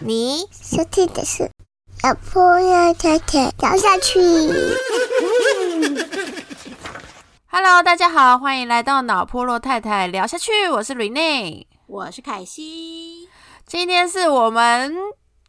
你收听的是老婆要太太聊下去。Hello，大家好，欢迎来到脑波罗太太聊下去，我是 Rene，我是凯西，今天是我们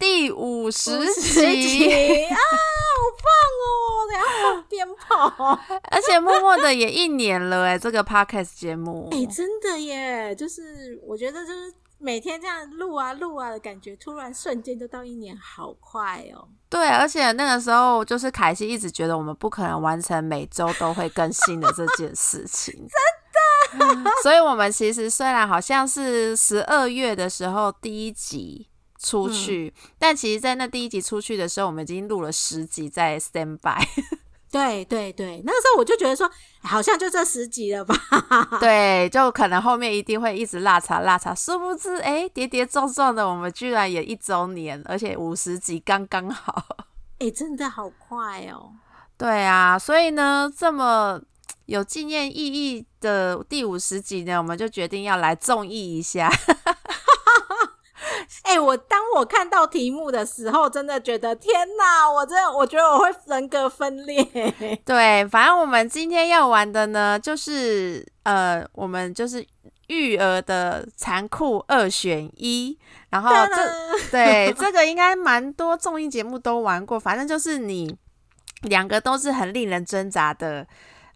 第五十集，啊，好棒哦！等下放鞭炮，而且默默的也一年了哎，这个 Podcast 节目，哎、真的耶！就是我觉得，就是每天这样录啊录啊的感觉，突然瞬间就到一年，好快哦！对，而且那个时候就是凯西一直觉得我们不可能完成每周都会更新的这件事情，真的。所以，我们其实虽然好像是十二月的时候第一集出去，但其实，在那第一集出去的时候，我们已经录了十集在 stand by。对对对，那个时候我就觉得说，好像就这十集了吧？对，就可能后面一定会一直落差落差，殊不知哎，跌跌撞撞的，我们居然也一周年，而且五十集刚刚好。哎、真的好快哦！对啊，所以呢，这么有纪念意义的第五十集呢，我们就决定要来综艺一下。哎、我当我看到题目的时候，真的觉得天哪！我真的，我觉得我会人格分裂。对，反正我们今天要玩的呢，就是呃，我们就是育儿的残酷二选一，然后这这对 这个应该蛮多综艺节目都玩过，反正就是你两个都是很令人挣扎的。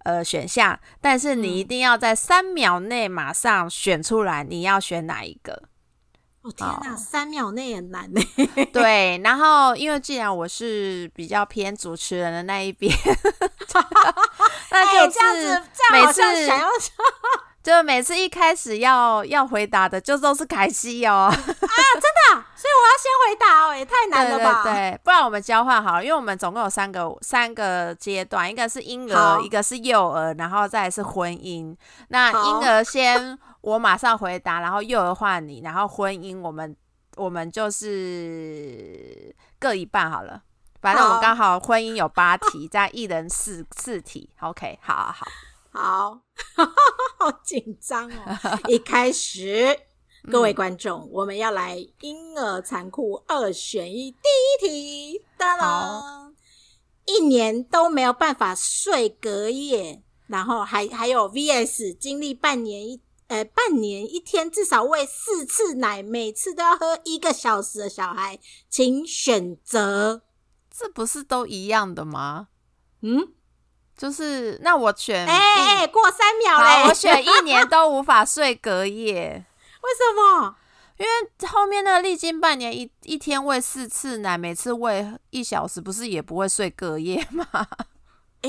呃，选项，但是你一定要在三秒内马上选出来，你要选哪一个？哦天哪，三秒内也难呢。对，然后因为既然我是比较偏主持人的那一边，那哎、就这样子，是这样好每次像想要就每次一开始要要回答的就都是凯西哦，啊，真的所以我要先回答哦，也太难了吧？对对，不然我们交换好了，因为我们总共有三个三个阶段，一个是婴好儿，一个是幼儿，然后再来是婚姻。那好婴儿先我马上回答，然后幼儿换你，然后婚姻我们我们就是各一半好了。反正我们刚好婚姻有八题，再一人四四题。OK，好好好，好，好 紧张哦！一开始，各位观众，我们要来婴儿残酷二选一，第一题，当然，一年都没有办法睡隔夜，然后还还有 VS 经历半年一。呃，半年一天至少喂四次奶，每次都要喝一个小时的小孩，请选择。这不是都一样的吗？嗯，就是那我选哎哎、过三秒嘞！我选一 年都无法睡隔夜。为什么？因为后面那个历经半年一一天喂四次奶，每次喂一小时，不是也不会睡隔夜吗？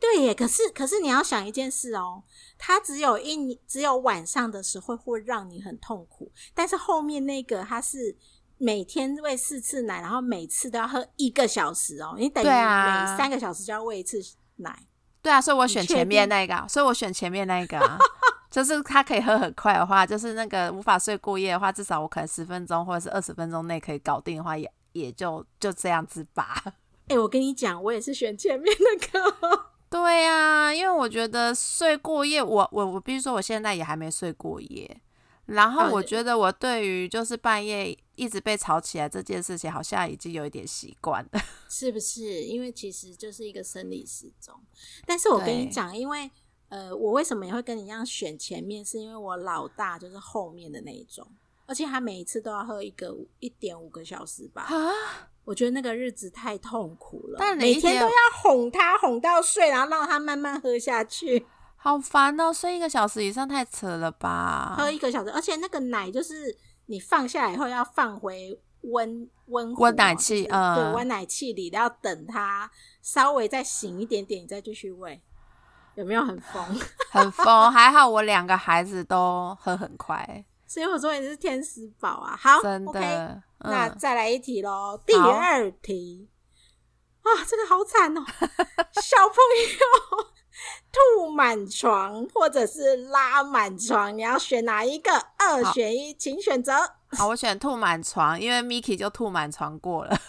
对耶，可是可是你要想一件事哦，它只有一只有晚上的时候会让你很痛苦，但是后面那个它是每天喂四次奶，然后每次都要喝一个小时哦，你等于每三个小时就要喂一次奶。对啊，所以我选前面那个啊，所以我选前面那个啊。就是他可以喝很快的话，就是那个无法睡过夜的话，至少我可能十分钟或者是二十分钟内可以搞定的话，也也就就这样子吧。哎、我跟你讲，我也是选前面那个。对呀、因为我觉得睡过夜，我我我必须说，我现在也还没睡过夜。然后哦我觉得我对于就是半夜一直被吵起来这件事情，好像已经有一点习惯了。是不是？因为其实就是一个生理时钟。但是我跟你讲，因为呃，我为什么也会跟你一样选前面，是因为我老大就是后面的那一种，而且他每一次都要喝一个一点五个小时吧。啊，我觉得那个日子太痛苦了，但每天都要哄他哄到睡，然后让他慢慢喝下去，好烦哦！睡一个小时以上太扯了吧？喝一个小时，而且那个奶就是你放下来以后要放回温温温奶哦就是器嗯对，温奶器里，然后等它稍微再醒一点点，你再继续喂，有没有很疯？很疯，还好我两个孩子都喝很快，所以我说你是天使宝啊！好，真的。OK，嗯那再来一题喽，第二题啊，这个好惨哦，小朋友吐满床或者是拉满床，你要选哪一个？二选一，请选择。好，我选吐满床，因为 Miki 就吐满床过了。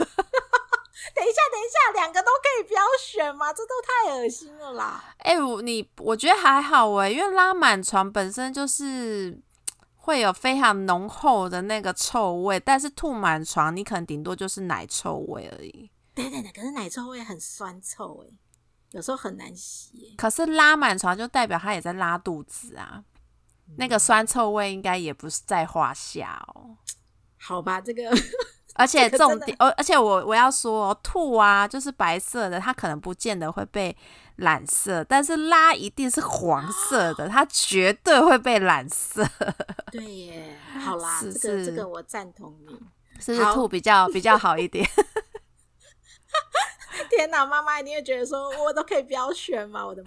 等一下，等一下，两个都可以不要选吗？这都太恶心了啦！哎、我你我觉得还好哎，因为拉满床本身就是会有非常浓厚的那个臭味，但是吐满床你可能顶多就是奶臭味而已。对对对，可是奶臭味很酸臭哎，有时候很难洗耶。可是拉满床就代表他也在拉肚子啊，那个酸臭味应该也不是在话下哦。好吧，这个而且这个真的重点，哦，而且我我要说、哦，吐啊，就是白色的，它可能不见得会被染色，但是拉一定是黄色的，它绝对会被染色。对耶，好啦，是这个这个我赞同你。是不是好吐比较比较好一点？天哪，妈妈一定会觉得说，我都可以不要选吗？我的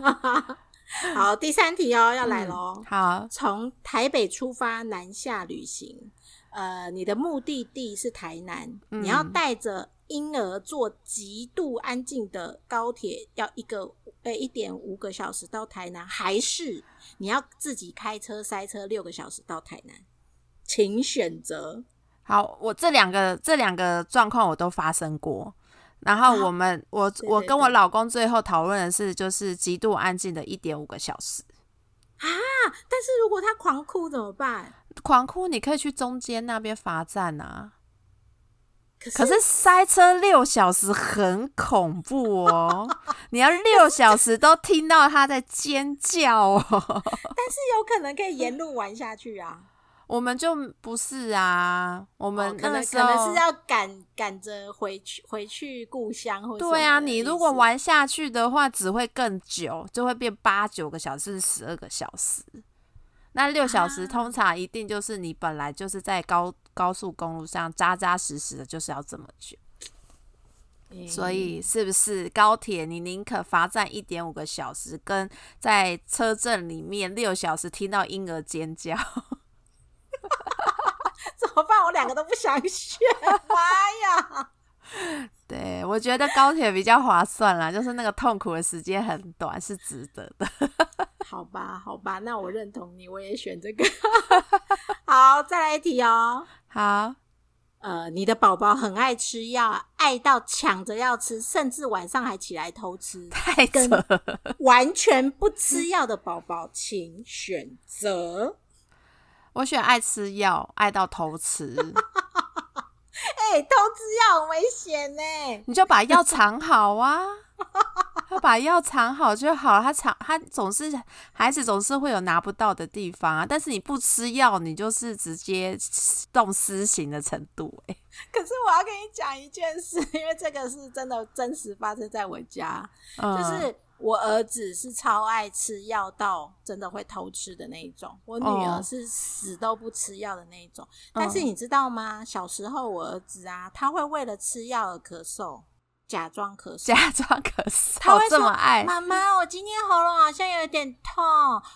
妈！好，第三题哦，要来喽。好，从台北出发南下旅行，呃，你的目的地是台南，嗯你要带着婴儿坐极度安静的高铁，要一个呃一点五个小时到台南，还是你要自己开车塞车六个小时到台南？请选择。好，我这两个这两个状况我都发生过。然后我们、我我跟我老公最后讨论的是，就是极度安静的一点五个小时。啊但是如果他狂哭怎么办？狂哭，你可以去中间那边罚站啊。可是可是塞车六小时很恐怖哦，你要六小时都听到他在尖叫哦。但是有可能可以沿路玩下去啊。我们就不是啊，我我们哦可能那个时候、可能是要赶赶着回去回去故乡或对啊，你如果玩下去的话，只会更久，就会变八九个小时，十二个小时。那六小时啊通常一定就是你本来就是在高高速公路上扎扎实实的，就是要这么久。嗯所以是不是高铁你宁可罚站一点五个小时，跟在车阵里面六小时听到婴儿尖叫？怎么办？我两个都不想选，妈呀！对我觉得高铁比较划算啦，就是那个痛苦的时间很短，是值得的。好吧，好吧，那我认同你，我也选这个。好，再来一题哦。好，呃，你的宝宝很爱吃药，爱到抢着要吃，甚至晚上还起来偷吃。太扯跟。完全不吃药的宝宝，请选择。我选爱吃药，爱到偷吃，哎、偷吃药很危险呢。你就把药藏好啊。他把药藏好就好，他藏他总是孩子总是会有拿不到的地方啊。但是你不吃药，你就是直接动私刑的程度、欸。可是我要跟你讲一件事，因为这个是真的真实发生在我家，嗯就是我儿子是超爱吃药到真的会偷吃的那一种，我女儿哦是死都不吃药的那一种。嗯但是你知道吗？小时候我儿子啊，他会为了吃药而咳嗽，假装咳嗽。假装咳嗽他会嗽这么爱，妈妈，我今天喉咙好像有点痛，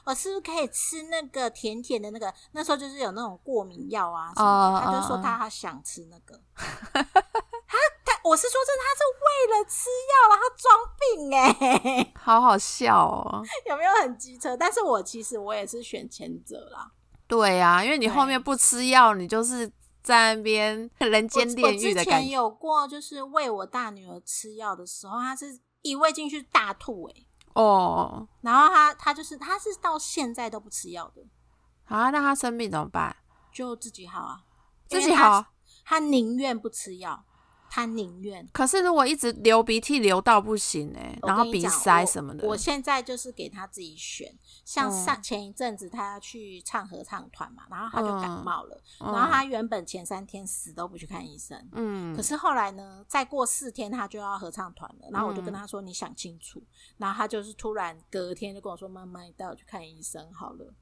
我是不是可以吃那个甜甜的那个？那时候就是有那种过敏药啊什么的，哦他就说哦他好想吃那个。他他，我是说真的，他是为了吃药然后装病哎、好好笑哦。有没有很机车？但是我其实我也是选前者啦。对呀、因为你后面不吃药，你就是在那边 人我间我炼狱之的感觉。前有过，就是喂我大女儿吃药的时候，她是一喂进去大吐哎、哦，然后她她就是她是到现在都不吃药的，啊，那她生病怎么办？就自己好啊，自己好。她宁愿不吃药，他宁愿。可是如果一直流鼻涕流到不行哎、然后鼻塞什么的，我现在就是给他自己选，像嗯上前一阵子他要去唱合唱团嘛，然后他就感冒了，嗯然后他原本前三天死都不去看医生。嗯可是后来呢，再过四天他就要合唱团了，然后我就跟嗯他说：“你想清楚。”然后他就是突然隔天就跟我说：“妈妈，你带我去看医生好了。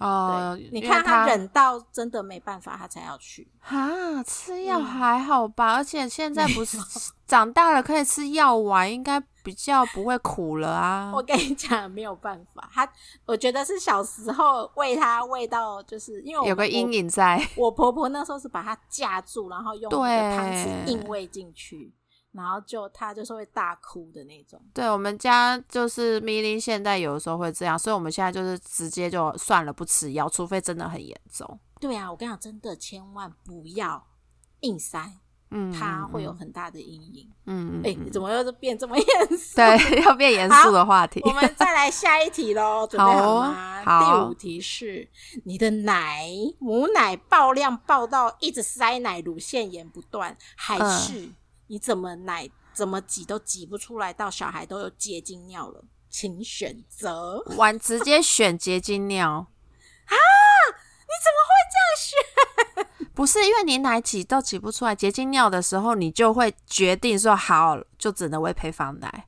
哦，对，你看他忍到真的没办法，他才要去。啊，吃药嗯还好吧，而且现在不是长大了可以吃药丸，应该比较不会苦了啊。我跟你讲，没有办法，他我觉得是小时候喂他喂到，就是因为有个阴。影在，我我婆婆那时候是把他架住，然后用那个汤匙对硬喂进去，然后就他就是会大哭的那种。对我们家就是咪咪，现在有的时候会这样，所以我们现在就是直接就算了，不吃药，除非真的很严重。对啊，我跟你讲，真的千万不要硬塞，嗯，它会有嗯很大的阴影。嗯，嗯哎、嗯怎么又是变这么严肃？对，要变严肃的话题。我们再来下一题喽，准备好吗？好第五题是你的奶母奶爆量爆到一直塞奶，乳腺炎不断，还嗯是你怎么奶怎么挤都挤不出来，到小孩都有结晶尿了，请选择。完直接选结晶尿 啊，你怎么会这样选？不是因为你奶挤都挤不出来结晶尿的时候，你就会决定说好，就只能喂配方奶。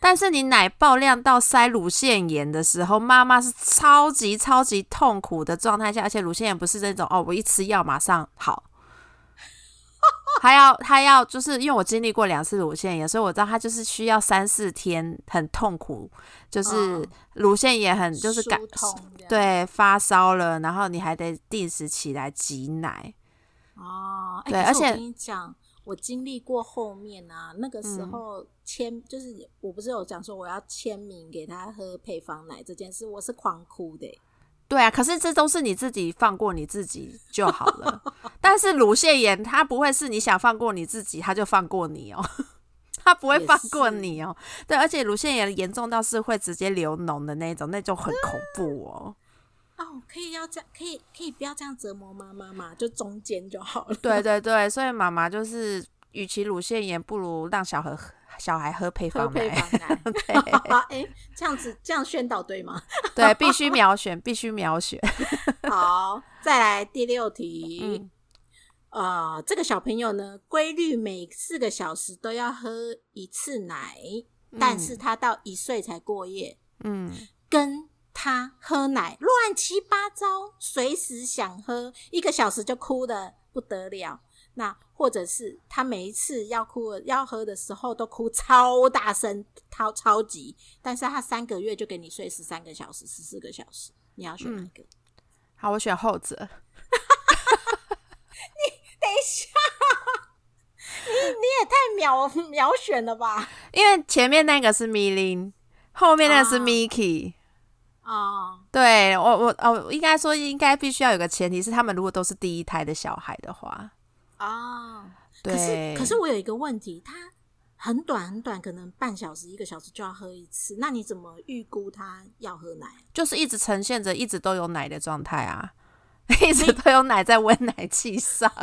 但是你奶爆量到塞乳腺炎的时候，妈妈是超级超级痛苦的状态下，而且乳腺炎不是那种哦，我一吃药马上好，还要他要就是因为我经历过两次乳腺炎，所以我知道他就是需要三四天很痛苦，就是嗯乳腺炎很就是感对发烧了，然后你还得定时起来挤奶。哦，哎对而且我跟你讲，我经历过后面啊，那个时嗯。候签、就是我不是有讲说我要签名给他喝配方奶这件事，我是狂哭的欸、对啊，可是这都是你自己放过你自己就好了。但是乳腺炎，它不会是你想放过你自己，它就放过你哦，它不会放过你哦。对，而且乳腺炎严重到是会直接流脓的那种，那就很恐怖哦。哦，可以要这样，可以可以不要这样折磨妈妈嘛，就中间就好了。对对对，所以妈妈就是，与其乳腺炎，不如让小孩喝小孩喝配方奶。配方奶，对哎、这样子这样宣导对吗？对，必须秒选，必须秒选。好，再来第六题。嗯呃，这个小朋友呢，规律每四个小时都要喝一次奶，但是他到一岁才过夜，嗯，跟他喝奶乱七八糟，随时想喝，一个小时就哭的不得了。那或者是他每一次要哭要喝的时候都哭超大声，超超级，但是他三个月就给你睡十三个小时、十四个小时，你要选哪一个？好，我选后者。你等一下，你你也太秒秒选了吧？因为前面那个是米林，后面那个是啊 Miki。哦，对我我哦，应该说应该必须要有个前提是，他们如果都是第一胎的小孩的话，哦，可是可是我有一个问题，他很短很短，可能半小时一个小时就要喝一次，那你怎么预估他要喝奶？就是一直呈现着一直都有奶的状态啊，一直都有奶在温奶器上。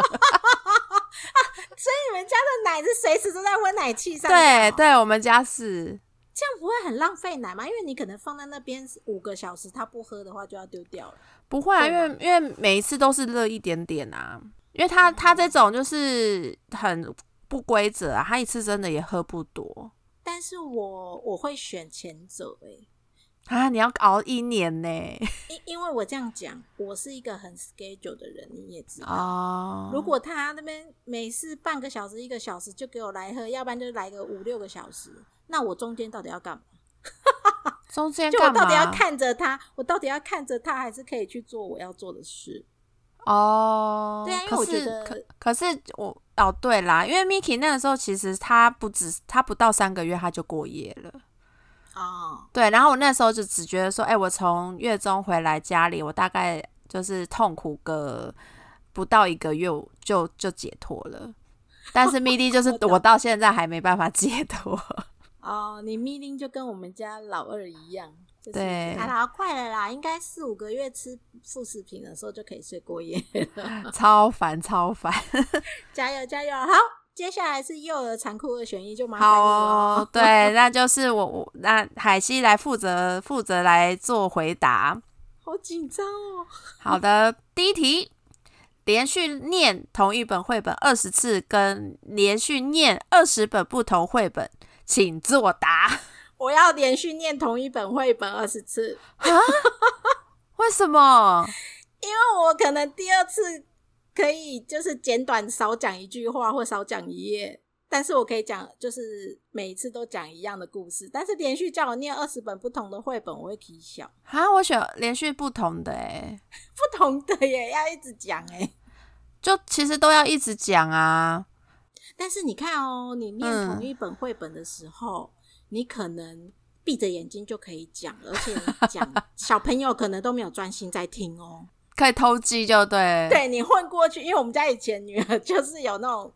所以你们家的奶是随时都在温奶器上？对，对，我们家是这样不会很浪费奶吗？因为你可能放在那边五个小时，他不喝的话就要丢掉了。不会啊，因为因为每一次都是热一点点啊，因为他他这种就是很不规则啊，他一次真的也喝不多但是我我会选前者、欸，啊，你要熬一年呢 因因为我这样讲，我是一个很 schedule 的人，你也知道。哦，如果他那边每次半个小时、一个小时就给我来喝，要不然就来个五六个小时，那我中间到底要干嘛？中间就我？到底要看着他，我到底要看着他，还是可以去做我要做的事？哦，对啊因为可是我觉得可可是我哦对啦，因为 Miki 那个时候其实他不止他不到三个月他就过夜了，哦，对，然后我那时候就只觉得说，哎、我从月中回来家里，我大概就是痛苦个不到一个月就就解脱了，但是 Midi 就是 我到现在还没办法解脱，哦，你密令就跟我们家老二一样，就是对啊啦，快了啦，应该四五个月吃副食品的时候就可以睡过夜了，超 烦超烦。加油加油！好，接下来是幼儿残酷二选一，就麻烦好你哦了，。对，那就是我我那海西来负责负责来做回答。好紧张哦。好的，第一题，连续念同一本绘本二十次，跟连续念二十本不同绘本，请作答。我要连续念同一本绘本二十次，为什么？因为我可能第二次可以就是简短少讲一句话或少讲一页，但是我可以讲就是每一次都讲一样的故事。但是连续叫我念二十本不同的绘本，我会啼笑。啊，我选连续不同的诶，不同的耶，要一直讲哎。就其实都要一直讲啊。但是你看哦，你念嗯同一本绘本的时候，你可能闭着眼睛就可以讲，而且你讲小朋友可能都没有专心在听哦。可以偷鸡就对。对你混过去，因为我们家以前女儿就是有那种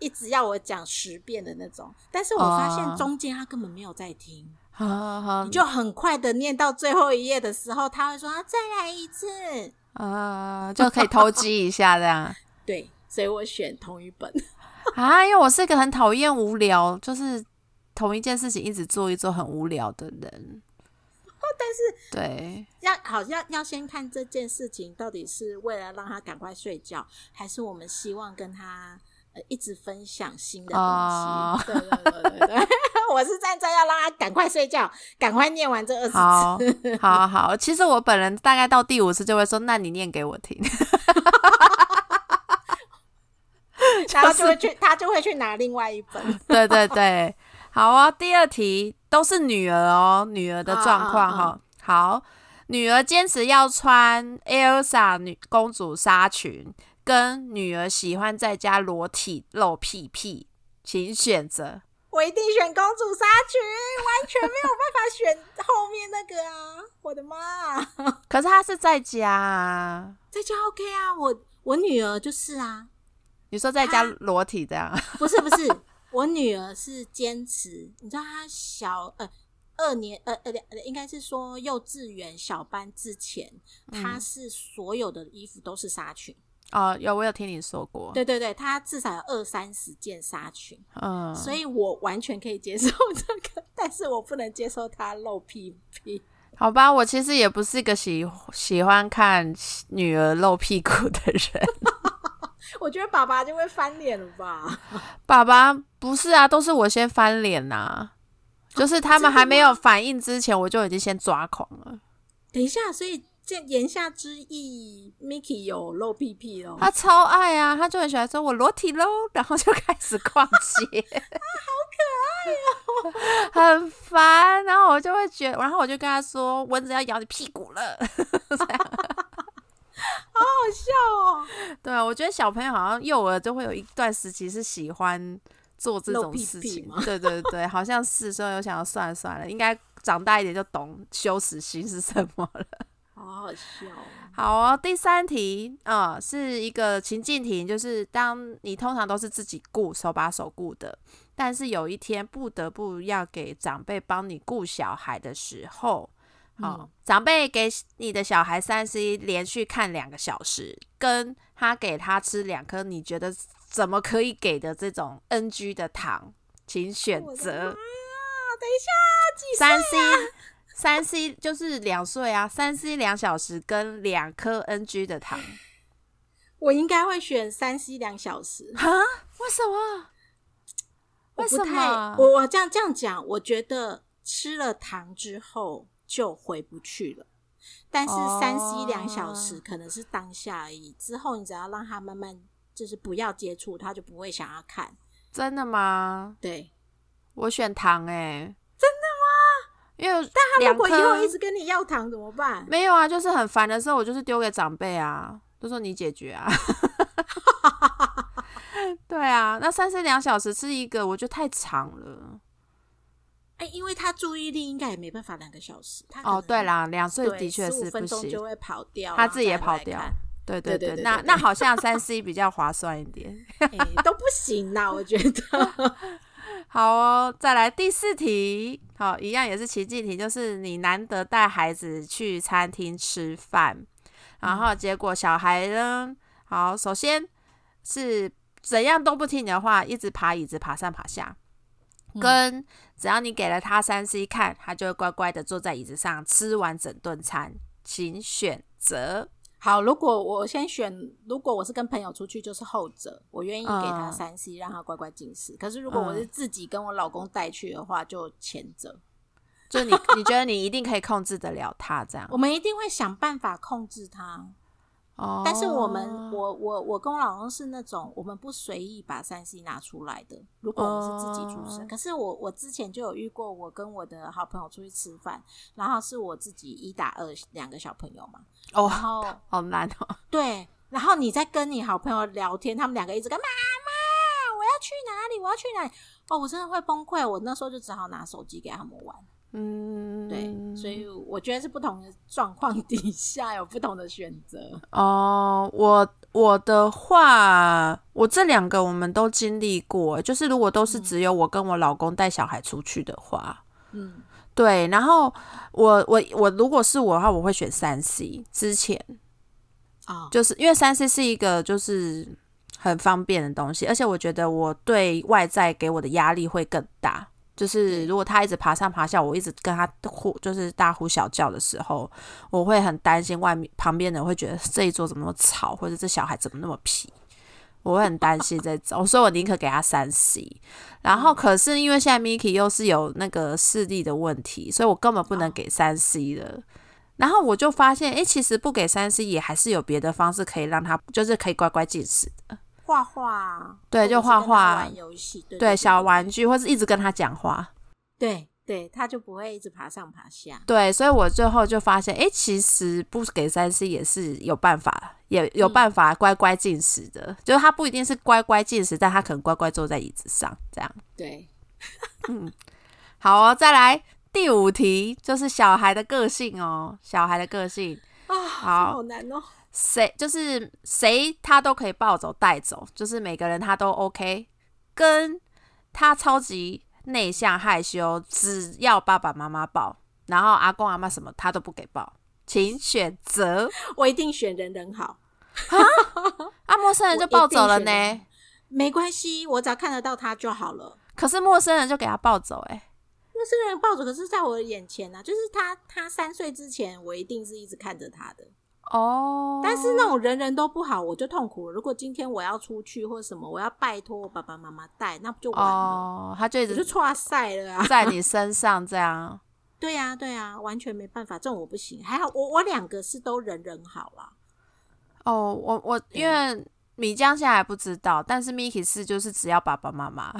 一直要我讲十遍的那种，但是我发现哦中间她根本没有在听，好好你就很快的念到最后一页的时候，她会说啊再来一次，啊，就可以偷鸡一下这样对，所以我选同一本。啊。因为我是一个很讨厌无聊，就是同一件事情一直做一做很无聊的人。但是对，要好要要先看这件事情到底是为了让他赶快睡觉，还是我们希望跟他呃一直分享新的东西。哦对对对对对，我是站在要让他赶快睡觉，赶快念完这二十好次。好好，其实我本人大概到第五次就会说：“那你念给我听。然后就会去，他就会去拿另外一本。”对对对，好啊。第二题都是女儿哦，女儿的状况啊啊哈。好，女儿坚持要穿 Elsa 女公主纱裙，跟女儿喜欢在家裸体露屁屁，请选择。我一定选公主纱裙，完全没有办法选后面那个啊！我的妈，可是她是在家啊，在家 OK 啊，我我女儿就是啊，你说在家裸体这样？不是不是，我女儿是坚持，你知道她小呃二年呃呃两应该是说幼稚园小班之前，她是所有的衣服都是纱裙。哦，有我有听你说过。对对对，她至少有二三十件纱裙，嗯，所以我完全可以接受这个，但是我不能接受她露屁屁。好吧，我其实也不是一个喜喜欢看女儿露屁股的人。我觉得爸爸就会翻脸了吧？爸爸不是啊，都是我先翻脸呐、就是他们还没有反应之前，我就已经先抓狂了。等一下，所以这言下之意，Miki 有露屁屁哦。他超爱啊，他就很喜欢说“我裸体喽”，然后就开始逛街，好可爱哦，很烦。然后我就会觉然后我就跟他说：“蚊子要咬你屁股了。好好笑哦！” 对啊，我觉得小朋友好像幼儿就会有一段时期是喜欢做这种事情对对对，好像是，所以我想要算了算了，应该长大一点就懂羞耻心是什么了。好好笑哦。好哦，第三题，啊，是一个情境题，就是当你通常都是自己顾，手把手顾的，但是有一天不得不要给长辈帮你顾小孩的时候，哦，嗯长辈给你的小孩三 C 连续看两个小时，跟他给他吃两颗你觉得怎么可以给的这种 NG 的糖，请选择妈等一下，几岁三 C。三 C 就是两岁啊，三 C 两小时跟两颗 NG 的糖，我应该会选三 C 两小时。哈？为什么？为什么？我我这样这样讲，我觉得吃了糖之后就回不去了。但是哦三 C 两小时可能是当下而已，之后你只要让他慢慢就是不要接触，他就不会想要看。真的吗？对，我选糖哎、真的吗？因为但他如两果以后一直跟你要糖怎么办？没有啊，就是很烦的时候，我就是丢给长辈啊，就说你解决啊。对啊，那三四两小时吃一个，我觉得太长了。哎、因为他注意力应该也没办法两个小时。他哦，能对啦，两岁，的确是不行就，会跑掉，他自己也跑掉。对对对，那那好像 三 C 比较划算一点。哎、都不行啦，我觉得。好哦，再来第四题，好，一样也是情境题，就是你难得带孩子去餐厅吃饭，然后结果小孩呢，好，首先是怎样都不听你的话，一直爬椅子爬上爬下，跟只要你给了他三 C 看，他就会乖乖的坐在椅子上吃完整顿餐，请选择。好，如果我先选，如果我是跟朋友出去，就是后者，我愿意给他嗯三 C，、让他乖乖进食。可是如果我是自己跟我老公带去的话，就前者。就你你觉得你一定可以控制得了他这样 我？们一定会想办法控制他。哦但是我们，我我我跟我老公是那种，我们不随意把三 C 拿出来的。如果我们是自己出生，哦可是我我之前就有遇过，我跟我的好朋友出去吃饭，然后是我自己一打二两个小朋友嘛，哦然，后好难哦。对，然后你在跟你好朋友聊天，他们两个一直跟妈妈，我要去哪里？我要去哪里？哦，我真的会崩溃。我那时候就只好拿手机给他们玩。嗯，对，所以我觉得是不同的状况底下有不同的选择。哦，我我的话，我这两个我们都经历过，就是如果都是只有我跟我老公带小孩出去的话，嗯，对，然后我我我如果是我的话，我会选三 C。之前啊、就是因为三 C 是一个就是很方便的东西，而且我觉得我对外在给我的压力会更大。就是如果他一直爬上爬下，我一直跟他呼，就是大呼小叫的时候，我会很担心外面旁边的人会觉得这一桌怎么那么吵，或者这小孩怎么那么皮，我会很担心这种，所以我宁可给他三 C。然后可是因为现在 Miki 又是有那个视力的问题，所以我根本不能给三 C 了。然后我就发现，诶，其实不给三 C 也还是有别的方式可以让他，就是可以乖乖进食的。画画，对就画画玩游戏，对对，小玩具，或是一直跟他讲话。对对，他就不会一直爬上爬下。对，所以我最后就发现，哎，其实不给三 C 也是有办法，也有办法乖乖进食的。就是他不一定是乖乖进食，但他可能乖乖坐在椅子上这样。对，嗯好哦，再来第五题，就是小孩的个性哦，小孩的个性，啊，好好难哦。谁就是谁他都可以抱走带走，就是每个人他都 OK，跟他超级内向害羞，只要爸爸妈妈抱，然后阿公阿妈什么他都不给抱，请选择。我一定选人人好，啊，陌生人就抱走了呢，没关系，我只要看得到他就好了。可是陌生人就给他抱走、欸，那是个人抱着，可是在我的眼前呢、啊，就是他，他三岁之前，我一定是一直看着他的。哦，但是那种人人都不好，我就痛苦了。如果今天我要出去或什么，我要拜托我爸爸妈妈带，那不就完了？哦，他就一直就直哇塞了啊！在你身上这样。对呀、对呀、完全没办法，这种我不行。还好我我两个是都人人好啦。哦，我我因为米江现在还不知道，但是 Miki 是就是只要爸爸妈妈。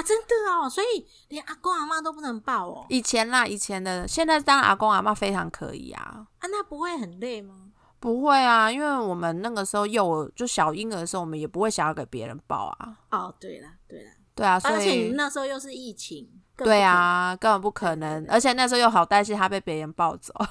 啊，真的哦，所以连阿公阿妈都不能抱哦。以前啦，以前的，现在当阿公阿妈非常可以啊。啊，那不会很累吗？不会啊，因为我们那个时候幼儿就小婴儿的时候，我们也不会想要给别人抱啊。哦，对啦对啦，对啊，所而且你们那时候又是疫情，对啊，根本不可能。而且那时候又好担心他被别人抱走。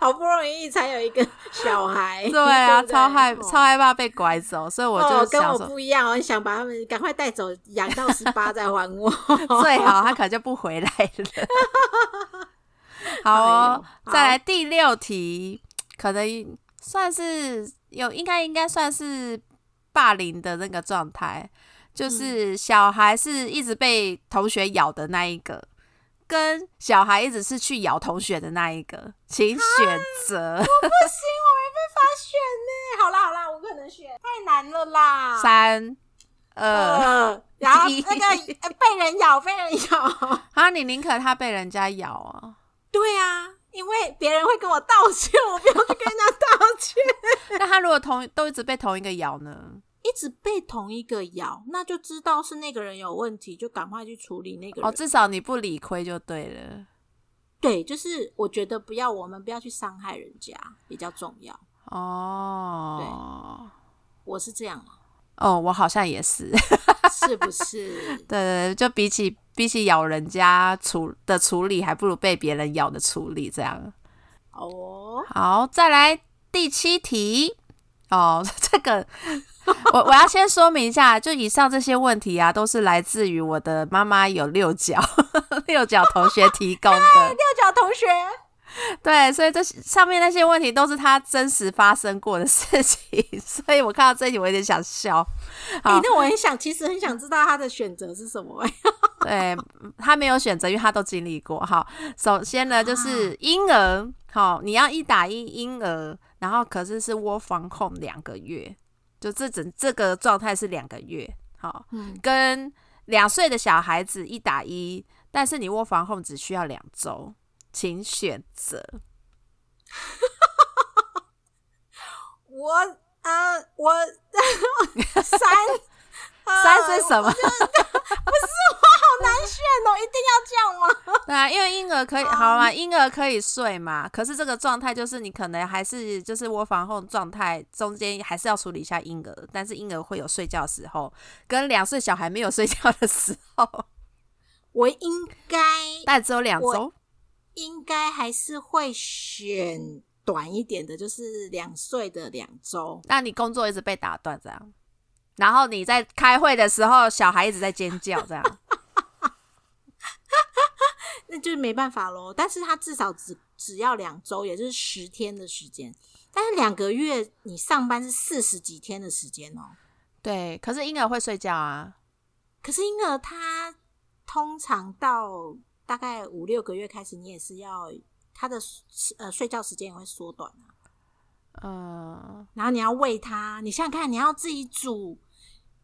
好不容易才有一个小孩，对啊，超害哦超害怕被拐走，所以我哦，跟我就想说，不一样，我想把他们赶快带走，养到十八再还我。最好他可能就不回来了。好哦，哎呦再来第六题，可能算是有，应该应该算是霸凌的那个状态，就是小孩是一直被同学咬的那一个，跟小孩一直是去咬同学的那一个，请选择我不行，我没办法选呢。好啦好啦，我可能选，太难了啦。三二。呃，然后一那个呃被人咬，被人咬。啊，你宁可他被人家咬啊？对啊，因为别人会跟我道歉，我不要去跟人家道歉。那他如果同都一直被同一个咬呢？一直被同一个咬，那就知道是那个人有问题，就赶快去处理那个人。哦，至少你不理亏就对了。对，就是我觉得不要，我们不要去伤害人家比较重要。哦，对我是这样啊，哦，我好像也是。是不是？对对对，就比起比起咬人家处的处理，还不如被别人咬的处理这样。哦，好，再来第七题。哦，这个 我我要先说明一下，就以上这些问题啊，都是来自于我的妈妈有六角 六角同学提供的。六角同学，对，所以这上面那些问题都是他真实发生过的事情，所以我看到这一题我有点想笑。那我很想，其实很想知道他的选择是什么、哎对他没有选择，因为他都经历过。好，首先呢就是婴儿，好，你要一打一婴儿，然后可是是窝防控两个月，就这整这个状态是两个月，好，嗯跟两岁的小孩子一打一，但是你卧房控只需要两周，请选择。我呃，我 三呃三是什么？不是我好难选哦，一定要这样吗？对啊，因为婴儿可以好嘛，婴儿可以睡嘛，可是这个状态就是你可能还是就是窝房后状态中间还是要处理一下婴儿，但是婴儿会有睡觉的时候，跟两岁小孩没有睡觉的时候。我应该但只有两我周。应该还是会选短一点的，就是两岁的两周。那你工作一直被打断这样，然后你在开会的时候，小孩一直在尖叫这样。那就是没办法喽。但是他至少只只要两周，也就是十天的时间。但是两个月你上班是四十几天的时间哦。对，可是婴儿会睡觉啊。可是婴儿他通常到大概五六个月开始，你也是要他的呃睡觉时间也会缩短啊。嗯，然后你要喂他，你想想看，你要自己煮，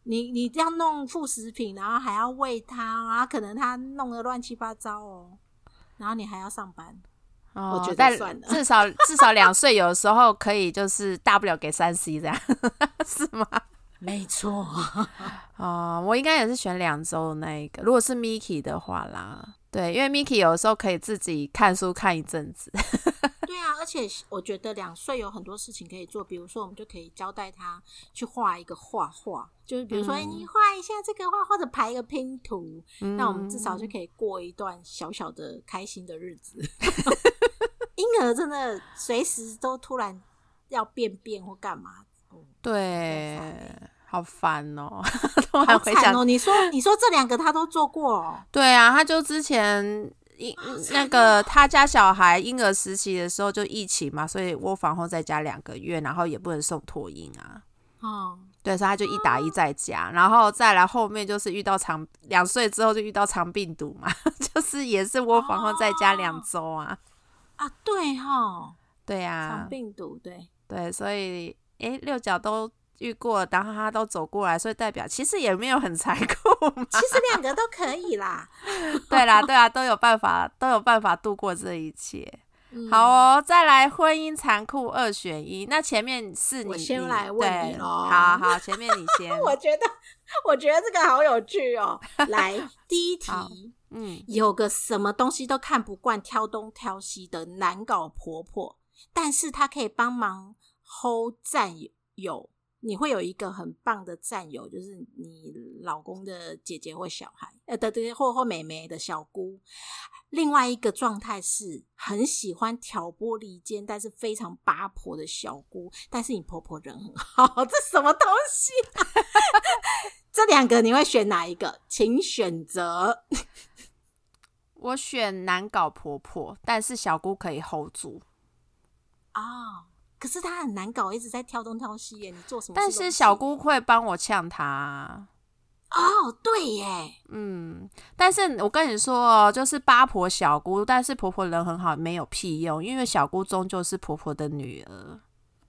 你你这样弄副食品，然后还要喂它，然后可能它弄得乱七八糟哦，然后你还要上班。哦觉得算了至少至少两岁，有时候可以就是大不了给三 C 这样，是吗？没错，哦，我应该也是选两周的那一个。如果是 Miki 的话啦，对，因为 Miki 有时候可以自己看书看一阵子。对啊，而且我觉得两岁有很多事情可以做，比如说我们就可以交代他去画一个画画，就是比如说、你画一下这个画，或者排一个拼图，那我们至嗯少就可以过一段小小的开心的日子。婴儿真的随时都突然要便便或干嘛，哦对好烦哦！突然好回想，惨哦！你说你说这两个他都做过、哦，对啊，他就之前婴哦那个他家小孩婴儿时期的时候就疫情嘛，所以窝房后在家两个月，然后也不能送托婴啊。哦，对，所以他就一打一在家，然后再来后面就是遇到长两岁之后就遇到肠病毒嘛，就是也是窝房后在家两周啊。啊，对哈、对呀、肠病毒，对，对，所以诶，六角都遇过，然后他都走过来，所以代表其实也没有很残酷嘛。其实两个都可以啦。对啦，对啊，都有办法，都有办法度过这一切。嗯好哦，再来婚姻残酷二选一，那前面是你，我先你来问你对咯好好，前面你先，我觉得，我觉得这个好有趣哦。来，第一好题，嗯，有个什么东西都看不惯、挑东挑西的难搞婆婆，但是她可以帮忙 hold 战友。你会有一个很棒的战友，就是你老公的姐姐或小孩，呃，对对，或或妹妹的小姑。另外一个状态是很喜欢挑拨离间，但是非常八婆的小姑，但是你婆婆人很好，这什么东西、这两个你会选哪一个？请选择。我选难搞婆婆，但是小姑可以 hold 住。啊、可是他很难搞，一直在挑东挑西耶。你做什么但？是小姑会帮我呛她。哦，对耶，嗯，但是我跟你说哦，就是八婆小姑，但是婆婆人很好，没有屁用，因为小姑终究是婆婆的女儿，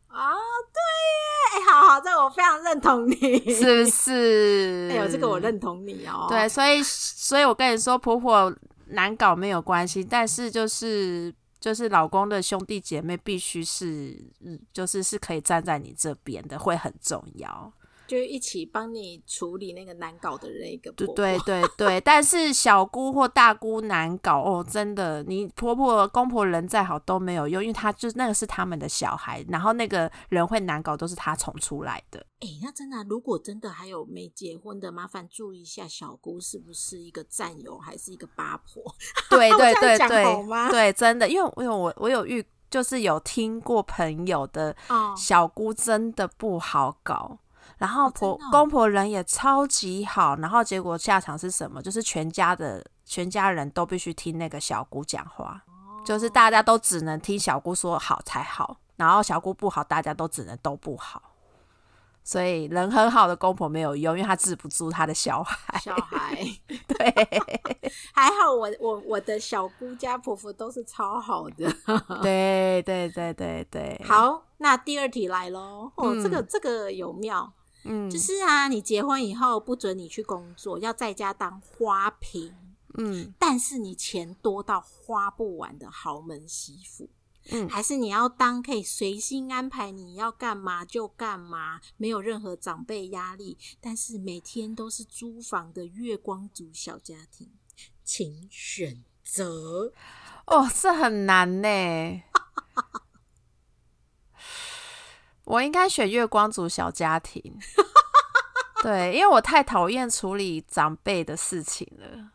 啊、对耶，哎，好好，这个我非常认同你，是不是？哎呦，这个我认同你哦。对，所以所以我跟你说，婆婆难搞没有关系，但是就是就是老公的兄弟姐妹必须是，嗯就是是可以站在你这边的，会很重要。就一起帮你处理那个难搞的那个婆婆。对对对对，但是小姑或大姑难搞哦，真的，你婆婆公婆人再好都没有用，因为他就那个是他们的小孩，然后那个人会难搞都是他宠出来的。哎、那真的啊、如果真的还有没结婚的，麻烦注意一下小姑是不是一个战友，还是一个八婆？对对对对 对，真的，因为因为我我有遇，就是有听过朋友的哦小姑真的不好搞。然后哦婆、公婆人也超级好，然后结果下场是什么？就是全家的全家人都必须听那个小姑讲话，就是大家都只能听小姑说好才好，然后小姑不好，大家都只能都不好。所以人很好的公婆没有用，因为他治不住他的小孩。小孩，对 还好我我我的小姑家婆婆都是超好的。对对对对对，，好，那第二题来喽。哦，嗯这个这个有妙，嗯，就是啊，你结婚以后不准你去工作，要在家当花瓶，嗯但是你钱多到花不完的豪门媳妇。嗯还是你要当可以随心安排你要干嘛就干嘛，没有任何长辈压力，但是每天都是租房的月光族小家庭，请选择。哦，这很难呢。我应该选月光族小家庭，对，因为我太讨厌处理长辈的事情了。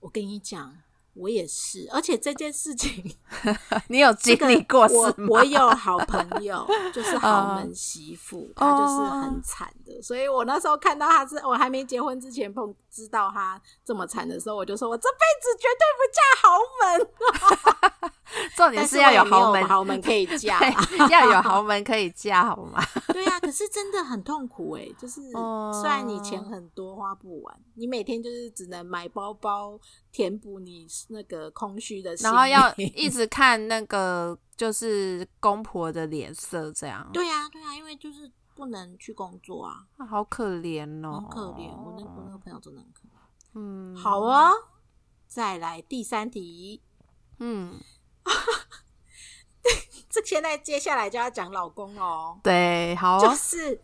我跟你讲，我也是，而且这件事情 你有经这个历过是我吗？我有好朋友，就是豪门媳妇，她就是很惨的。所以我那时候看到她是我还没结婚之前碰知道他这么惨的时候，我就说我这辈子绝对不嫁豪门。重点是要有豪门，豪门可以嫁。要有豪门可以嫁，好吗？对啊，可是真的很痛苦哎、就是哦虽然你钱很多花不完，你每天就是只能买包包填补你那个空虚的心灵，然后要一直看那个就是公婆的脸色，这样，对啊对啊，因为就是不能去工作啊，啊好可怜哦，好可怜。我那我那个朋友真的很可怜。嗯，好哦，再来第三题，嗯，这现在接下来就要讲老公哦，对，好就哦，是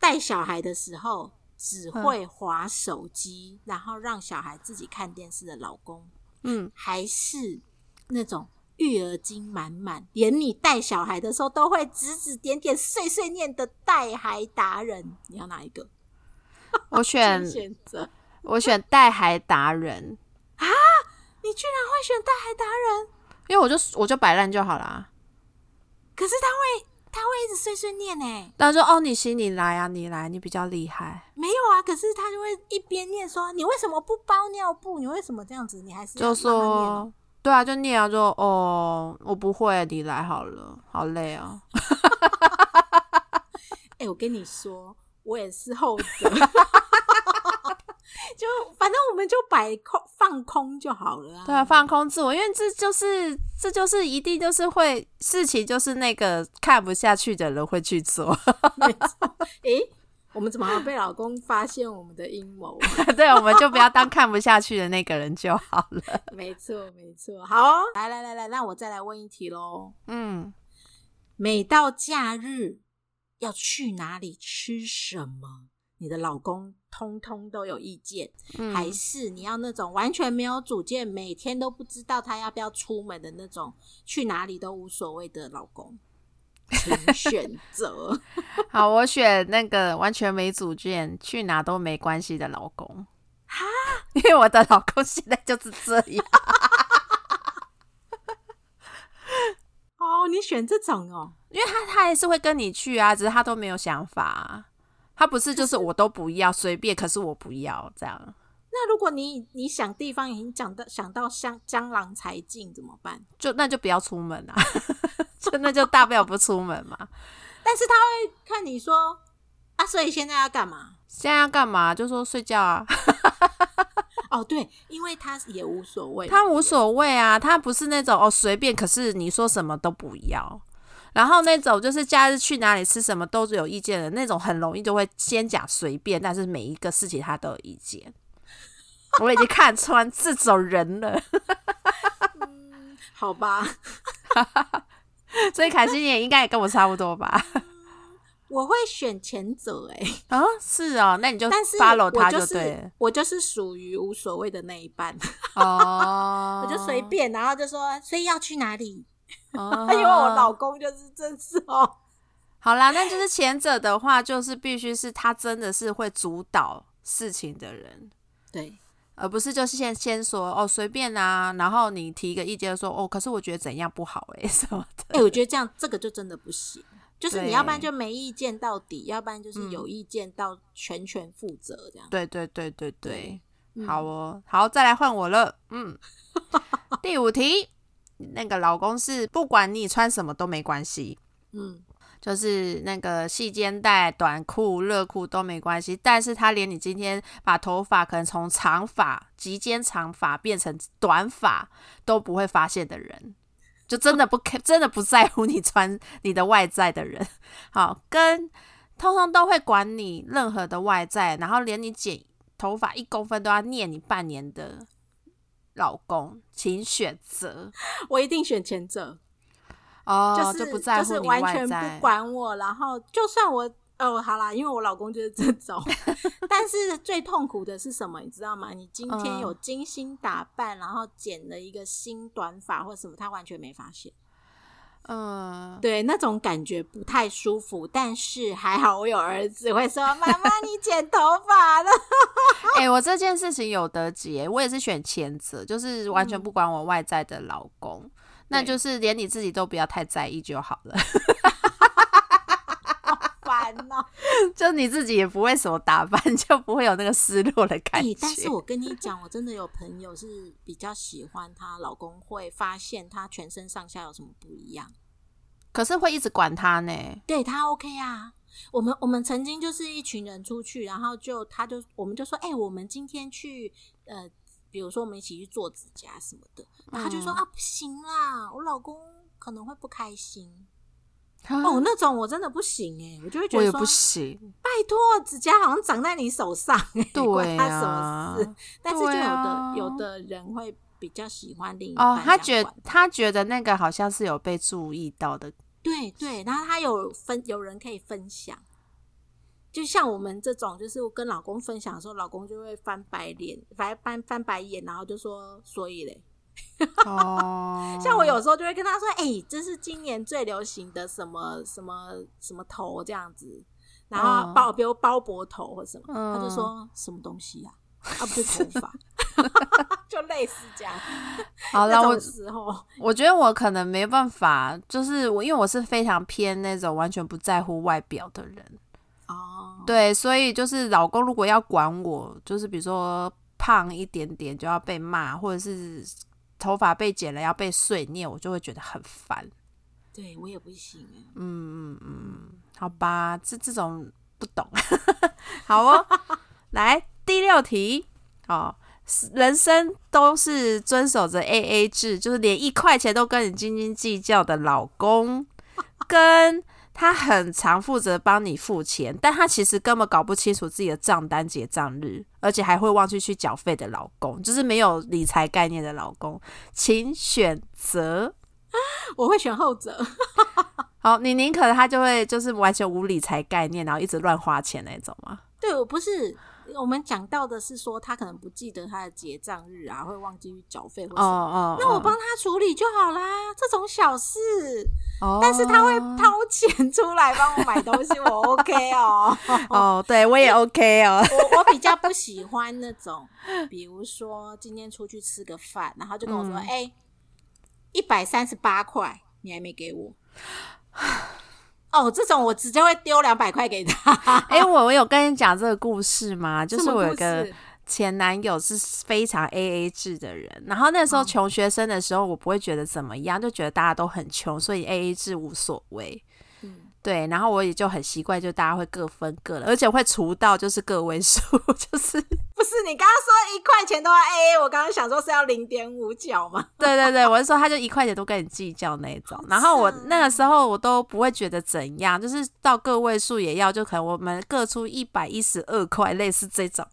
带小孩的时候只会划手机，然后让小孩自己看电视的老公，嗯，还是那种育儿经满满，连你带小孩的时候都会指指点点、碎碎念的带孩达人，你要哪一个？我 选选择。我选带孩达人 啊，你居然会选带孩达人？因为我就我就摆烂就好啦。可是他会，他会一直碎碎念呢。他说：“哦，你行，你来啊，你来，你比较厉害。没有啊，可是他就会一边念说：“你为什么不包尿布？你为什么这样子？你还是”就说：“对啊，就念啊，就哦，我不会，你来好了，好累啊。哎、我跟你说，我也是后者。就反正我们就摆空放空就好了啊。对啊，放空自我，因为这就是这就是一定就是会事情，就是那个看不下去的人会去做。没错。哎、我们怎么还被老公发现我们的阴谋？对，我们就不要当看不下去的那个人就好了。没错，没错。好哦、来来来来，那我再来问一题喽。嗯，每到假日要去哪里吃什么，你的老公通通都有意见，嗯还是你要那种完全没有主见，每天都不知道他要不要出门的那种，去哪里都无所谓的老公？请选择。好，我选那个完全没主见、去哪都没关系的老公。哈，因为我的老公现在就是这样。哦，你选这种哦，因为他他还是会跟你去啊，只是他都没有想法啊、他不是就是我都不要随便，可是我不要这样，那如果你你想地方已经讲到想到江江郎才尽怎么办？就那就不要出门啊，就那就大不了不出门嘛。但是他会看你说啊，所以现在要干嘛？现在要干嘛？就说睡觉啊，哦，对，因为他也无所谓，他无所谓啊，他不是那种哦随便，可是你说什么都不要。然后那种就是假日去哪里吃什么都是有意见的那种，很容易就会先讲随便，但是每一个事情他都有意见。我已经看穿这种人了，好吧，所以凯西你也应该也跟我差不多吧？我会选前者哎、啊，是哦，那你就但是 follow 他我就对了是。我就是属于无所谓的那一半，哦，我就随便，然后就说，所以要去哪里？哦，因为我老公就是这种，好啦，那就是前者的话，就是必须是他真的是会主导事情的人，对，而不是就是先先说哦随便啊，然后你提一个意见说哦，可是我觉得怎样不好诶、什么的。哎、我觉得这样这个就真的不行，就是你要不然就没意见到底，要不然就是嗯有意见到全权负责这样。对对对对对，嗯好哦，好，再来换我了。嗯，第五题，那个老公是不管你穿什么都没关系，嗯，就是那个细肩带、短裤、热裤都没关系，但是他连你今天把头发可能从长发、及肩长发变成短发都不会发现的人，就真的不真的不在乎你穿你的外在的人，好，跟通通都会管你任何的外在，然后连你剪头发一公分都要念你半年的老公，请选择。我一定选前者。哦，就是不在就是乎完全，不管我，然后就算我哦好啦，因为我老公就是这种，但是最痛苦的是什么，你知道吗？你今天嗯有精心打扮，然后剪了一个新短发或什么，他完全没发现。嗯，对，那种感觉不太舒服。但是还好我有儿子会说：“妈妈，你剪头发了。哎、我这件事情有得解，我也是选前者，就是完全不管我外在的老公，那就是连你自己都不要太在意就好了。”烦哦！就你自己也不会什么打扮，就不会有那个失落的感觉。哎但是我跟你讲，我真的有朋友是比较喜欢她老公会发现她全身上下有什么不一样。可是会一直管她呢。对她 OK 啊。我们我们曾经就是一群人出去，然后就他就我们就说，哎、我们今天去呃，比如说我们一起去做指甲什么的，他就说、嗯啊，不行啦，我老公可能会不开心。哦哦，那种我真的不行哎、我就会觉得说，我也不行。拜托，指甲好像长在你手上哎、对关他什啊么事？但是就有的、啊有的人会比较喜欢另一哦，半他觉他觉得那个好像是有被注意到的。对对，然后他有分有人可以分享，就像我们这种，就是我跟老公分享的时候，老公就会翻白脸，翻翻翻白眼，然后就说所以嘞，哦，像我有时候就会跟他说，哎、这是今年最流行的什么什么什么头这样子，然后嗯。包比如包脖头或什么，嗯他就说什么东西啊，啊不是头发，就类似这样。好了，我那种时候，我觉得我可能没办法，就是我因为我是非常偏那种完全不在乎外表的人，哦，对，所以就是老公如果要管我，就是比如说胖一点点就要被骂，或者是头发被剪了要被碎念，我就会觉得很烦。对我也不行哎。嗯嗯嗯，好吧，这这种不懂。好哦，来第六题，哦，人生都是遵守着 A A 制，就是连一块钱都跟你斤斤计较的老公，跟他很常负责帮你付钱，但他其实根本搞不清楚自己的账单结账日，而且还会忘记去缴费的老公，就是没有理财概念的老公，请选择。我会选后者。好，你宁可他就会就是完全无理财概念，然后一直乱花钱那种吗？对我不是，我们讲到的是说他可能不记得他的结账日啊，会忘记去缴费或哦什么。哦，那我帮他处理就好啦，这种小事。哦，但是他会掏钱出来帮我买东西，我 OK 哦。哦，对我也 OK 哦。我我比较不喜欢那种，比如说今天出去吃个饭，然后就跟我说：“嗯哎、一百三十八块，你还没给我。”哦，这种我直接会丢两百块给他。哎、我我有跟你讲这个故事吗？就是我有个前男友是非常 A A 制的人，然后那时候哦穷学生的时候，我不会觉得怎么样，就觉得大家都很穷，所以 A A 制无所谓。嗯，对，然后我也就很习惯，就大家会各分各的，而且会除到就是个位数，就是不是你刚刚说一块钱都要 A A，我刚刚想说是要零点五角嘛。对对对，我是说他就一块钱都跟你计较那一种，然后我那个时候我都不会觉得怎样，就是到个位数也要，就可能我们各出一百一十二块，类似这种。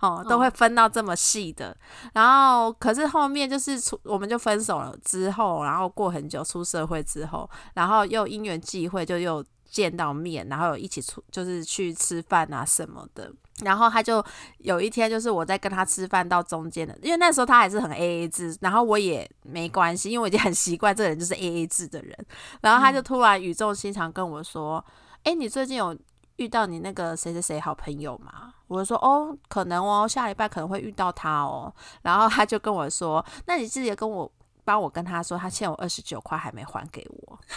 哦，都会分到这么细的，然后可是后面就是出我们就分手了之后，然后过很久出社会之后，然后又因缘际会就又见到面，然后有一起出就是去吃饭啊什么的，然后他就有一天就是我在跟他吃饭到中间的，因为那时候他还是很 A A 制，然后我也没关系，因为我已经很习惯这个人就是 A A 制的人，然后他就突然语重心长跟我说：“哎、你最近有遇到你那个谁谁谁好朋友嘛？”我就说：“哦，可能哦，下礼拜可能会遇到他哦。”然后他就跟我说：“那你记得跟我帮我跟他说，他欠我二十九块还没还给我。”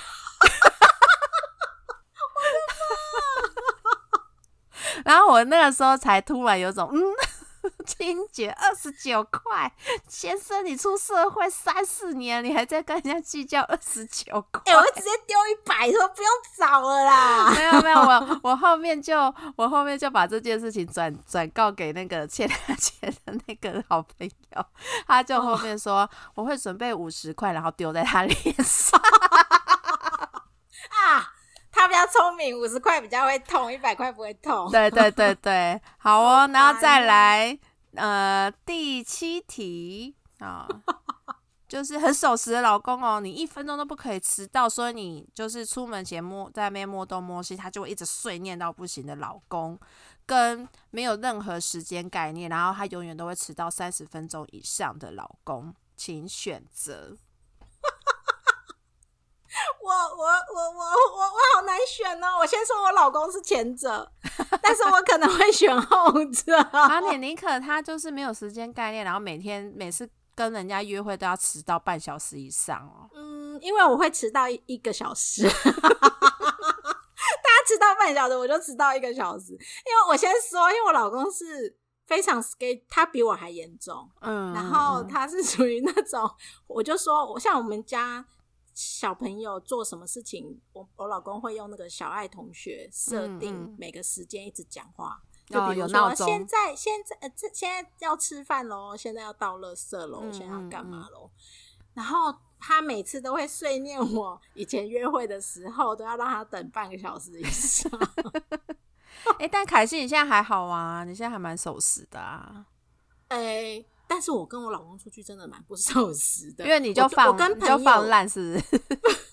然后我那个时候才突然有种嗯，金姐二十九块，先生你出社会三四年，你还在跟人家计较二十九块？哎、我会直接丢一百，说不用找了啦。没有没有，我我后面就 我后面就把这件事情转转告给那个欠他钱的那个好朋友，他就后面说、我会准备五十块，然后丢在他脸上。啊，他比较聪明，五十块比较会痛，一百块不会痛。对对对对，好哦，然后再来呃第七题啊。就是很守时的老公哦，你一分钟都不可以迟到，所以你就是出门前摸在那边摸东摸西，他就会一直碎念到不行的老公，跟没有任何时间概念，然后他永远都会迟到三十分钟以上的老公，请选择。我我我我我我好难选哦！我先说我老公是前者，但是我可能会选后者。啊，你宁可他就是没有时间概念，然后每天每次跟人家约会都要迟到半小时以上哦。嗯，因为我会迟到一一个小时，大家迟到半小时，我就迟到一个小时。因为我先说，因为我老公是非常 skate，他比我还严重。嗯，然后他是属于那种，我就说，我像我们家小朋友做什么事情，我我老公会用那个小爱同学设定每个时间一直讲话，就哦比如说现在现在呃这现在要吃饭喽，现在要倒垃圾喽，嗯现在要干嘛嗯喽？然后他每次都会碎念我，以前约会的时候都要让他等半个小时以上。哎、但凯西你现在还好啊？你现在还蛮守时的啊，哎、但是我跟我老公出去真的蛮不守时的，因为你就放我跟朋友放烂是不是？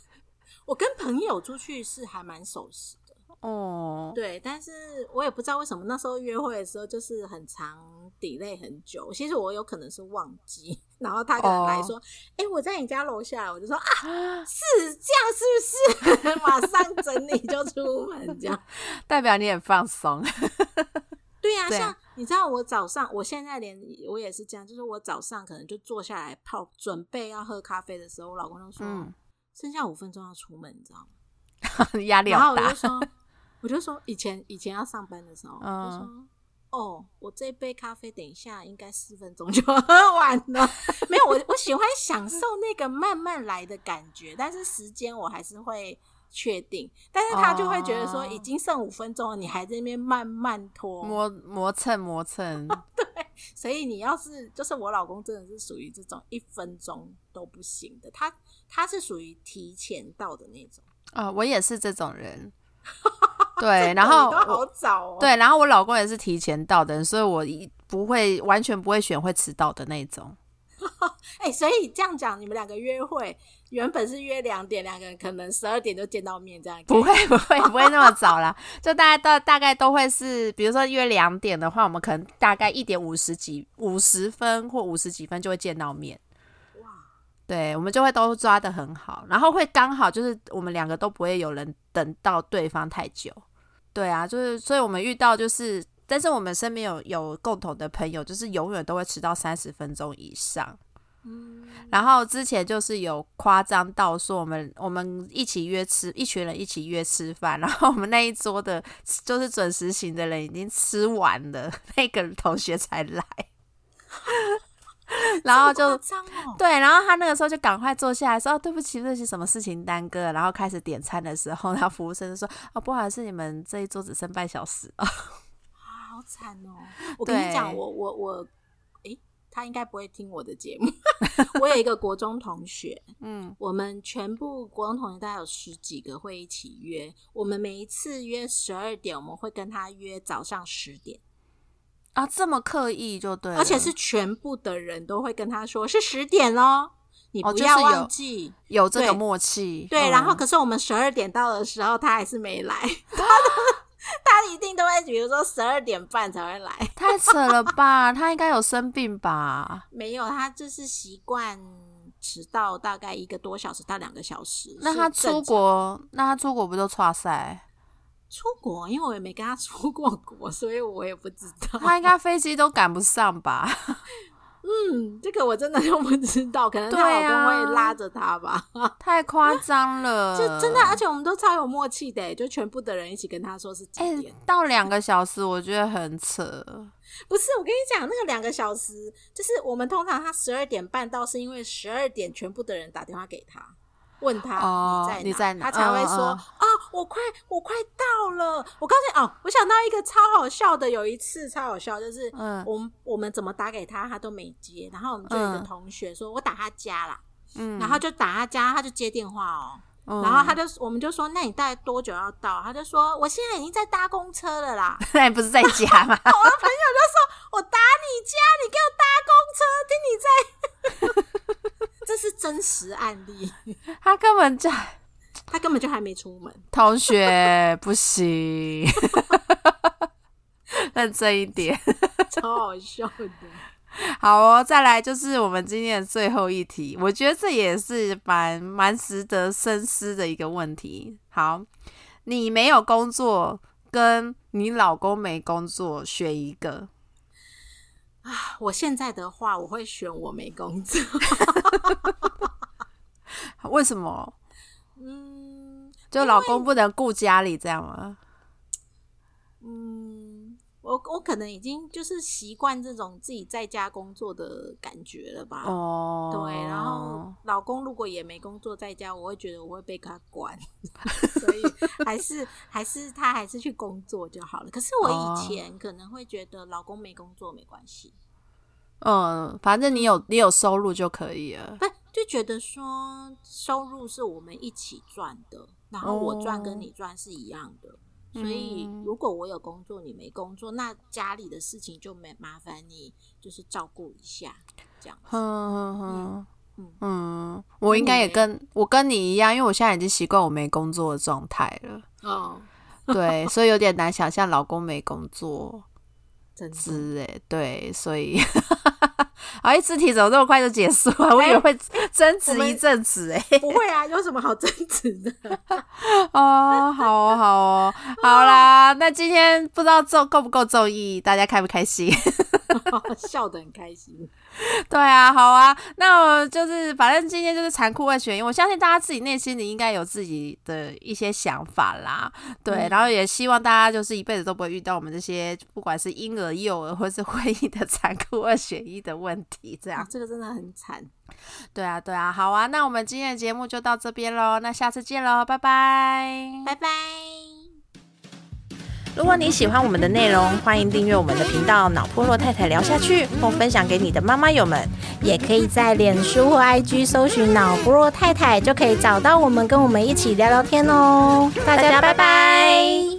我跟朋友出去是还蛮守时的。哦，对，但是我也不知道为什么那时候约会的时候就是很长 delay 很久。其实我有可能是忘记，然后他可能来说：“哎、我在你家楼下。”我就说：“啊，是这样，是不是？” 马上整理就出门，这样。代表你很放松。对呀、对像你知道，我早上，我现在连我也是这样，就是我早上可能就坐下来泡，准备要喝咖啡的时候，我老公就说：“嗯剩下五分钟要出门，你知道吗？” 压力好大然后我就。说，我就说以前以前要上班的时候，嗯我就说哦，我这杯咖啡等一下应该四分钟就 喝完了。没有，我我喜欢享受那个慢慢来的感觉，但是时间我还是会确定。但是他就会觉得说，哦已经剩五分钟了，你还在那边慢慢拖。磨磨蹭磨蹭，对所以你要是就是我老公真的是属于这种一分钟都不行的，他他是属于提前到的那种。啊、我也是这种人。对，然后好早哦。对，然后我老公也是提前到的人，所以我一不会完全不会选会迟到的那种。哎、所以这样讲，你们两个约会原本是约两点，两个人可能十二点就见到面，这样不会不会不会那么早啦，就大家大大概都会是，比如说约两点的话，我们可能大概一点五十几五十分或五十几分就会见到面。哇，对，我们就会都抓的很好，然后会刚好就是我们两个都不会有人等到对方太久。对啊，就是所以我们遇到就是，但是我们身边有有共同的朋友，就是永远都会迟到三十分钟以上。嗯，然后之前就是有夸张到说，我们我们一起约吃，一群人一起约吃饭，然后我们那一桌的就是准时型的人已经吃完了，那个同学才来，然后就对，然后他那个时候就赶快坐下来说：“哦，对不起，对不起，什么事情耽搁了。”然后开始点餐的时候，然后服务生就说：“哦，不好意思，你们这一桌只剩半小时了。好惨哦！我跟你讲，对我我我，诶、他应该不会听我的节目。我有一个国中同学，”嗯，我们全部国中同学大概有十几个会一起约，我们每一次约十二点，我们会跟他约早上十点。啊，这么刻意就对了，而且是全部的人都会跟他说是十点哦，你不要哦就是有忘记。有这个默契。对，嗯然后可是我们十二点到的时候，他还是没来，他都 他一定都会，比如说十二点半才会来。太扯了吧？他应该有生病吧？没有，他就是习惯迟到大概一个多小时到两个小时。那他出国，那他出国不就差赛？出国，因为我也没跟他出过国，所以我也不知道。他应该飞机都赶不上吧？嗯，这个我真的就不知道，可能对她老啊公会拉着她吧。太夸张了，就真的，而且我们都超有默契的，就全部的人一起跟他说是几哎、点。到两个小时，我觉得很扯。不是，我跟你讲，那个两个小时，就是我们通常他十二点半到，是因为十二点全部的人打电话给他，问他、哦你在哪，他才会说啊、我快我快到了。我告诉你哦，我想到一个超好笑的，有一次超好笑，就是嗯我们我们怎么打给他，他都没接，然后我们就有一个嗯同学说，我打他家啦，嗯，然后就打他家，他就接电话哦。嗯然后他就，我们就说，那你大概多久要到？他就说，我现在已经在搭公车了啦。那你不是在家吗？我的朋友就说我打你家，你给我搭公车，听你在，这是真实案例，他根本就他根本就还没出门。同学不行，认真一点。超好笑的。好哦，再来就是我们今天的最后一题，我觉得这也是蛮蛮值得深思的一个问题。好，你没有工作，跟你老公没工作，选一个。啊，我现在的话，我会选我没工作。为什么？嗯，就老公不能顾家里这样吗？嗯，我我可能已经就是习惯这种自己在家工作的感觉了吧。哦，对，然后老公如果也没工作在家，我会觉得我会被他管，所以还是还是他还是去工作就好了。可是我以前可能会觉得老公没工作没关系，嗯，反正你有你有收入就可以了。不就觉得说收入是我们一起赚的，然后我赚跟你赚是一样的。所以如果我有工作，你没工作，那家里的事情就没麻烦你，就是照顾一下这样。嗯嗯嗯嗯，我应该也跟我跟你一样，因为我现在已经习惯我没工作的状态了。哦，对，所以有点难想象老公没工作。真是哎，对，所以，哎，这题怎么这么快就结束啊？我以为会争执一阵子，哎，不会啊，有什么好争执的？哦，好哦，好哦，好啦，那今天不知道奏够不够中意，大家开不开心？笑得很开心。对啊，好啊，那我就是反正今天就是残酷二选一，我相信大家自己内心里应该有自己的一些想法啦。对，然后也希望大家就是一辈子都不会遇到我们这些不管是婴儿、幼儿或是婚姻的残酷二选一的问题。这样，这个真的很惨。对啊，对啊，好啊，那我们今天的节目就到这边喽，那下次见喽，拜拜，拜拜。如果你喜欢我们的内容，欢迎订阅我们的频道“脑破落太太聊下去”，或分享给你的妈妈友们。也可以在脸书或 IG 搜寻“脑破落太太”，就可以找到我们，跟我们一起聊聊天哦。大家拜拜。